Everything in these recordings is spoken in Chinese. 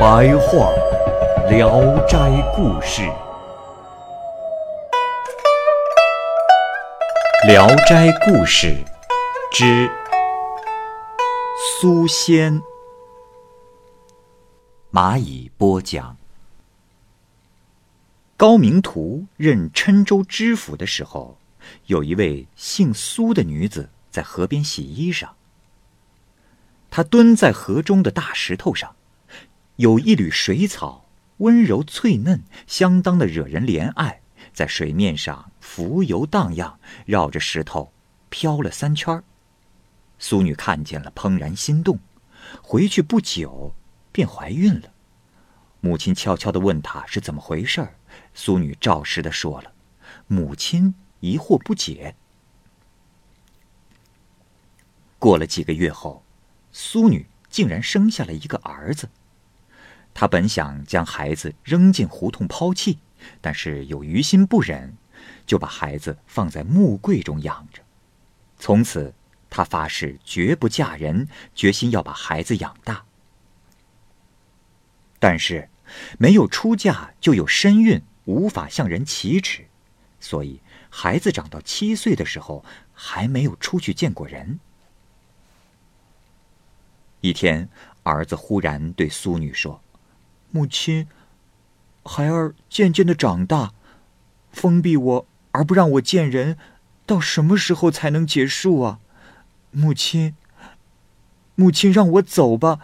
白话《聊斋故事》。《聊斋故事》之苏仙。蚂蚁播讲。高明图任郴州知府的时候，有一位姓苏的女子在河边洗衣裳。她蹲在河中的大石头上，有一缕水草，温柔翠嫩，相当的惹人怜爱，在水面上浮游荡漾，绕着石头飘了三圈苏女看见了，怦然心动，回去不久。便怀孕了，母亲悄悄地问她是怎么回事儿，苏女照实的说了，母亲疑惑不解。过了几个月后，苏女竟然生下了一个儿子。她本想将孩子扔进胡同抛弃，但是有于心不忍，就把孩子放在木柜中养着。从此，她发誓绝不嫁人，决心要把孩子养大。但是，没有出嫁就有身孕，无法向人启齿，所以孩子长到七岁的时候，还没有出去见过人。一天，儿子忽然对苏女说：“母亲，孩儿渐渐的长大，封闭我而不让我见人，到什么时候才能结束啊？母亲，母亲让我走吧。”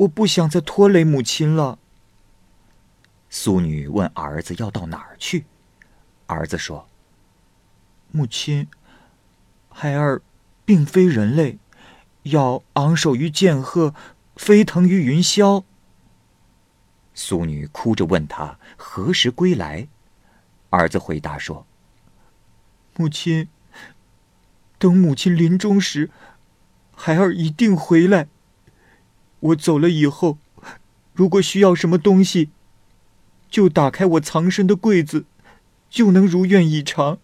我不想再拖累母亲了。苏女问儿子要到哪儿去，儿子说：“母亲，孩儿并非人类，要昂首于剑鹤，飞腾于云霄。”苏女哭着问他何时归来，儿子回答说：“母亲，等母亲临终时，孩儿一定回来。”我走了以后，如果需要什么东西，就打开我藏身的柜子，就能如愿以偿。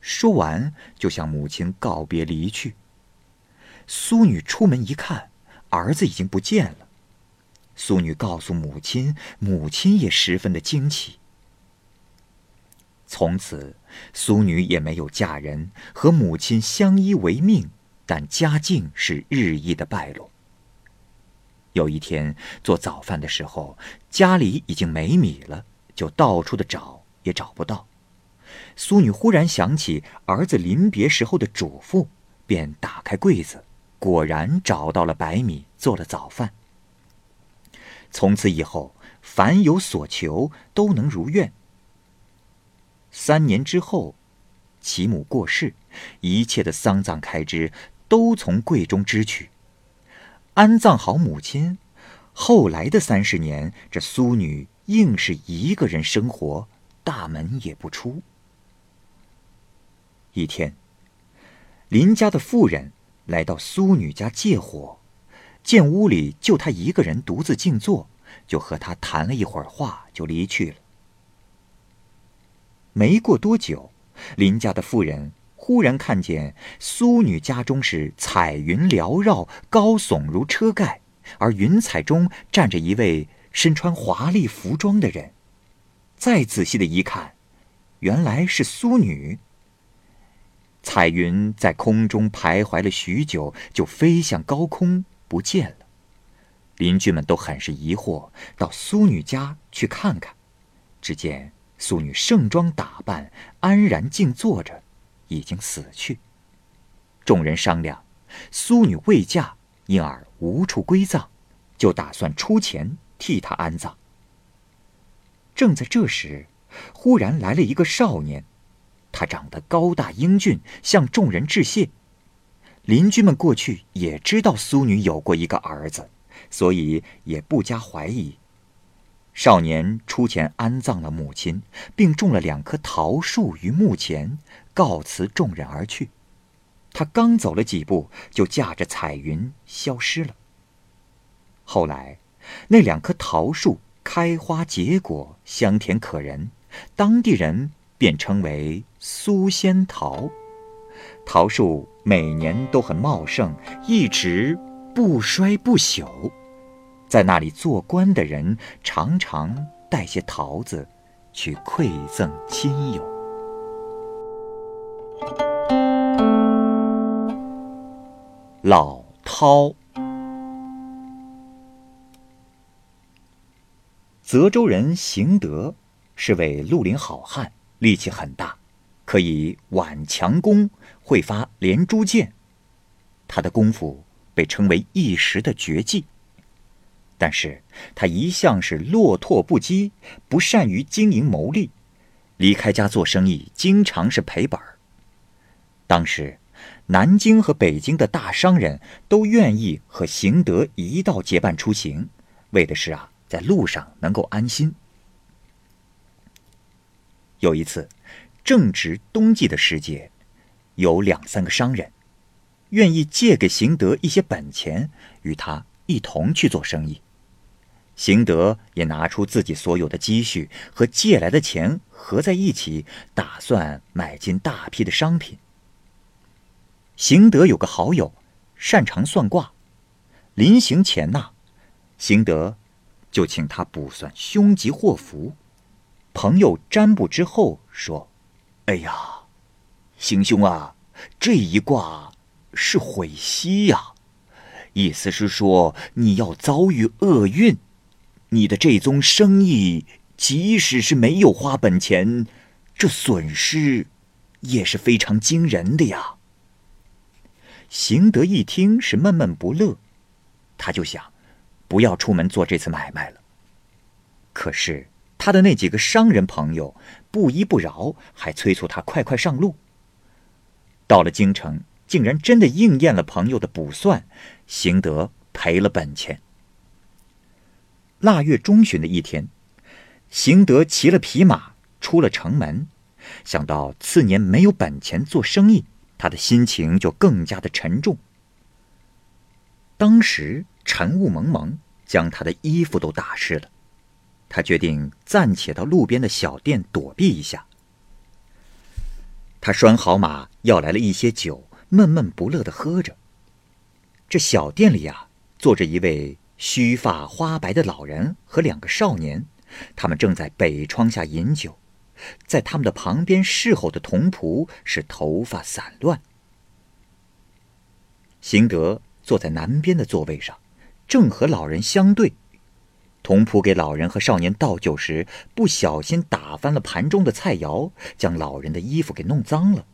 说完，就向母亲告别离去。苏女出门一看，儿子已经不见了。苏女告诉母亲，母亲也十分的惊奇。从此，苏女也没有嫁人，和母亲相依为命。但家境是日益的败落。有一天做早饭的时候，家里已经没米了，就到处的找也找不到。苏女忽然想起儿子临别时候的嘱咐，便打开柜子，果然找到了白米，做了早饭。从此以后，凡有所求都能如愿。三年之后，其母过世，一切的丧葬开支。都从柜中支取，安葬好母亲。后来的三十年，这苏女硬是一个人生活，大门也不出。一天，邻家的妇人来到苏女家借火，见屋里就她一个人独自静坐，就和她谈了一会儿话，就离去了。没过多久，邻家的妇人。忽然看见苏女家中是彩云缭绕，高耸如车盖，而云彩中站着一位身穿华丽服装的人。再仔细的一看，原来是苏女。彩云在空中徘徊了许久，就飞向高空不见了。邻居们都很是疑惑，到苏女家去看看，只见苏女盛装打扮，安然静坐着。已经死去。众人商量，苏女未嫁，因而无处归葬，就打算出钱替她安葬。正在这时，忽然来了一个少年，他长得高大英俊，向众人致谢。邻居们过去也知道苏女有过一个儿子，所以也不加怀疑。少年出钱安葬了母亲，并种了两棵桃树于墓前，告辞众人而去。他刚走了几步，就驾着彩云消失了。后来，那两棵桃树开花结果，香甜可人，当地人便称为苏仙桃。桃树每年都很茂盛，一直不衰不朽。在那里做官的人常常带些桃子去馈赠亲友。老饕，泽州人邢德是位绿林好汉，力气很大，可以挽强弓，会发连珠箭。他的功夫被称为一时的绝技。但是他一向是落拓不羁，不善于经营谋利，离开家做生意，经常是赔本儿。当时，南京和北京的大商人都愿意和邢德一道结伴出行，为的是啊，在路上能够安心。有一次，正值冬季的时节，有两三个商人愿意借给邢德一些本钱，与他一同去做生意。邢德也拿出自己所有的积蓄和借来的钱合在一起，打算买进大批的商品。邢德有个好友，擅长算卦，临行前呐，邢德就请他卜算凶吉祸福。朋友占卜之后说：“哎呀，邢兄啊，这一卦是悔兮呀，意思是说你要遭遇厄运。”你的这宗生意，即使是没有花本钱，这损失也是非常惊人的呀。邢德一听是闷闷不乐，他就想，不要出门做这次买卖了。可是他的那几个商人朋友不依不饶，还催促他快快上路。到了京城，竟然真的应验了朋友的卜算，邢德赔了本钱。腊月中旬的一天，邢德骑了匹马出了城门，想到次年没有本钱做生意，他的心情就更加的沉重。当时晨雾蒙蒙，将他的衣服都打湿了，他决定暂且到路边的小店躲避一下。他拴好马，要来了一些酒，闷闷不乐的喝着。这小店里呀，坐着一位。须发花白的老人和两个少年，他们正在北窗下饮酒，在他们的旁边侍候的童仆是头发散乱。邢德坐在南边的座位上，正和老人相对。童仆给老人和少年倒酒时，不小心打翻了盘中的菜肴，将老人的衣服给弄脏了。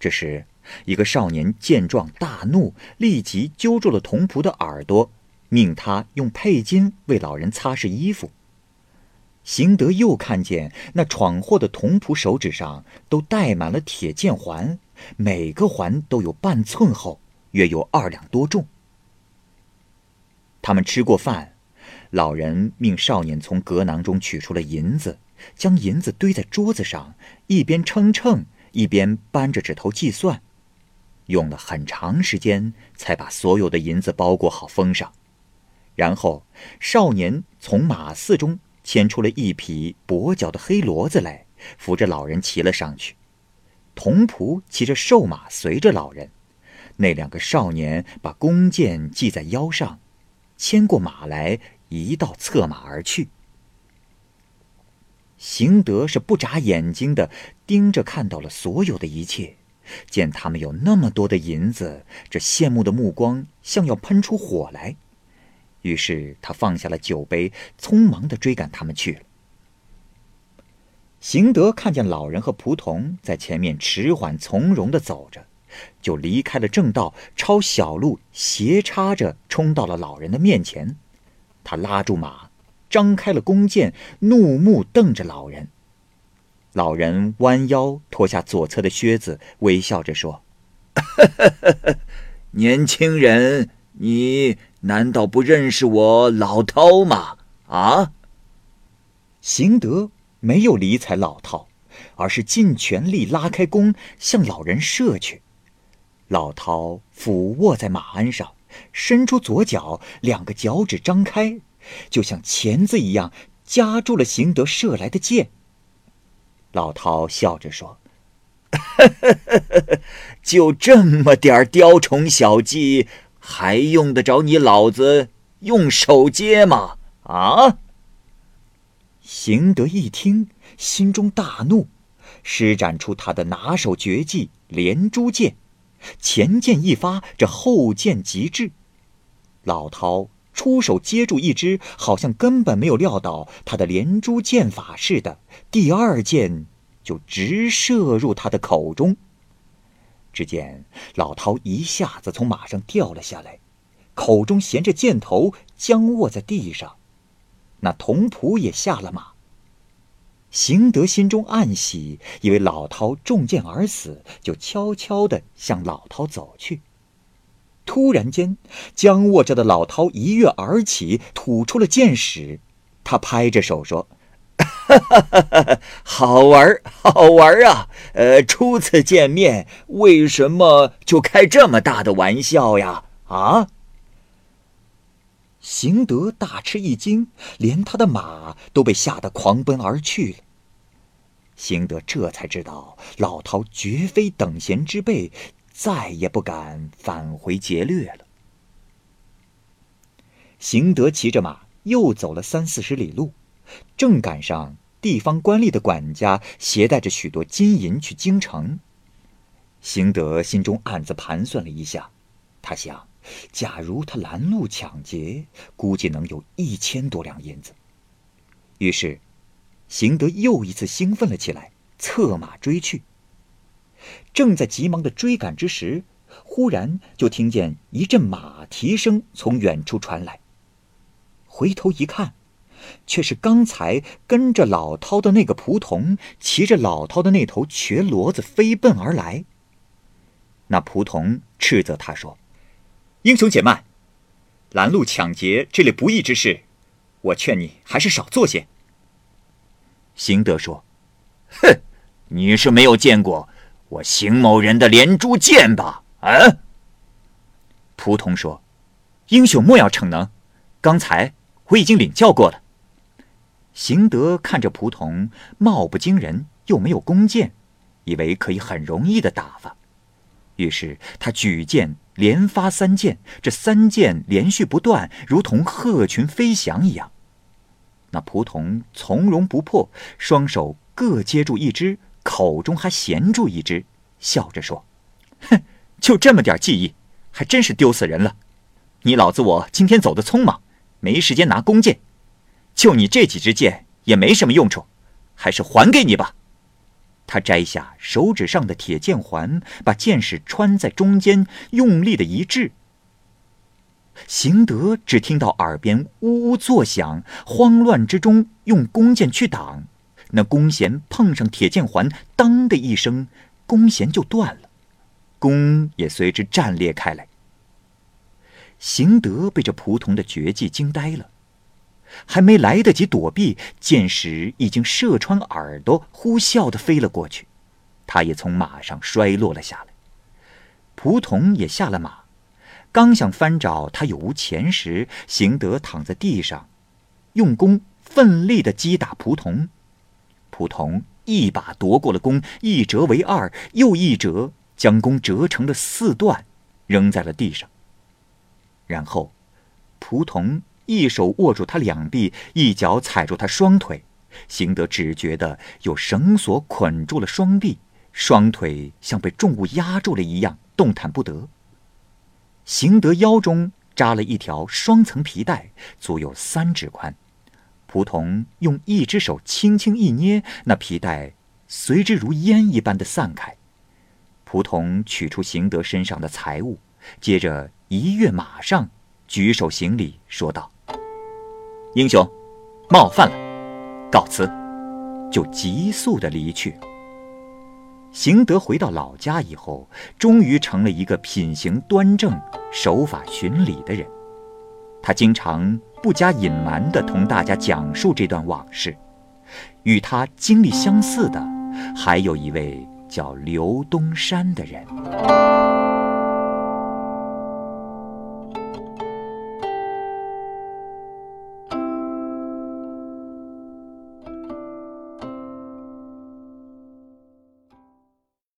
这时，一个少年见状大怒，立即揪住了童仆的耳朵。命他用佩巾为老人擦拭衣服。邢德又看见那闯祸的童仆手指上都戴满了铁剑环，每个环都有半寸厚，约有二两多重。他们吃过饭，老人命少年从格囊中取出了银子，将银子堆在桌子上，一边称称，一边扳着指头计算，用了很长时间才把所有的银子包裹好，封上。然后，少年从马寺中牵出了一匹跛脚的黑骡子来，扶着老人骑了上去。童仆骑着瘦马随着老人。那两个少年把弓箭系在腰上，牵过马来，一道策马而去。邢德是不眨眼睛的盯着看到了所有的一切，见他们有那么多的银子，这羡慕的目光像要喷出火来。于是他放下了酒杯，匆忙的追赶他们去了。邢德看见老人和仆童在前面迟缓从容的走着，就离开了正道，抄小路斜插着冲到了老人的面前。他拉住马，张开了弓箭，怒目瞪着老人。老人弯腰脱下左侧的靴子，微笑着说：“ 年轻人，你难道不认识我老饕吗？啊？邢德没有理睬老饕，而是尽全力拉开弓向老人射去。老饕俯卧在马鞍上，伸出左脚，两个脚趾张开，就像钳子一样夹住了邢德射来的箭。老饕笑着说。就这么点雕虫小技，还用得着你老子用手接吗？啊！邢德一听，心中大怒，施展出他的拿手绝技连珠箭，前箭一发，这后箭即至。老饕出手接住一只，好像根本没有料到他的连珠箭法似的，第二箭。就直射入他的口中。只见老饕一下子从马上掉了下来，口中衔着箭头，僵卧在地上。那童仆也下了马。邢德心中暗喜，以为老饕中箭而死，就悄悄地向老饕走去。突然间，僵卧着的老饕一跃而起，吐出了箭矢。他拍着手说。哈哈哈哈好玩好玩啊！呃，初次见面，为什么就开这么大的玩笑呀？啊！邢德大吃一惊，连他的马都被吓得狂奔而去了。邢德这才知道老饕绝非等闲之辈，再也不敢返回劫掠了。邢德骑着马又走了三四十里路。正赶上地方官吏的管家携带着许多金银去京城，邢德心中暗自盘算了一下，他想，假如他拦路抢劫，估计能有一千多两银子。于是，邢德又一次兴奋了起来，策马追去。正在急忙的追赶之时，忽然就听见一阵马蹄声从远处传来，回头一看。却是刚才跟着老饕的那个仆童，骑着老饕的那头瘸骡子飞奔而来。那仆童斥责他说：“英雄且慢，拦路抢劫这类不义之事，我劝你还是少做些。”邢德说：“哼，你是没有见过我邢某人的连珠箭吧？”啊！仆童说：“英雄莫要逞能，刚才我已经领教过了。”邢德看着仆童貌不惊人，又没有弓箭，以为可以很容易的打发，于是他举剑连发三箭，这三箭连续不断，如同鹤群飞翔一样。那仆童从容不迫，双手各接住一只，口中还衔住一只，笑着说：“哼，就这么点技艺，还真是丢死人了。你老子我今天走得匆忙，没时间拿弓箭。”就你这几支箭也没什么用处，还是还给你吧。他摘下手指上的铁剑环，把剑矢穿在中间，用力的一掷。邢德只听到耳边呜呜作响，慌乱之中用弓箭去挡，那弓弦碰上铁剑环，当的一声，弓弦就断了，弓也随之战裂开来。邢德被这仆童的绝技惊呆了。还没来得及躲避，箭矢已经射穿耳朵，呼啸的飞了过去。他也从马上摔落了下来。仆童也下了马，刚想翻找他有无钱时，邢德躺在地上，用弓奋力的击打仆童。仆童一把夺过了弓，一折为二，又一折，将弓折成了四段，扔在了地上。然后，仆童。一手握住他两臂，一脚踩住他双腿，邢德只觉得有绳索捆住了双臂，双腿像被重物压住了一样，动弹不得。邢德腰中扎了一条双层皮带，足有三指宽。仆童用一只手轻轻一捏，那皮带随之如烟一般的散开。仆童取出邢德身上的财物，接着一跃马上，举手行礼，说道。英雄，冒犯了，告辞，就急速的离去。邢德回到老家以后，终于成了一个品行端正、守法循礼的人。他经常不加隐瞒地同大家讲述这段往事。与他经历相似的，还有一位叫刘东山的人。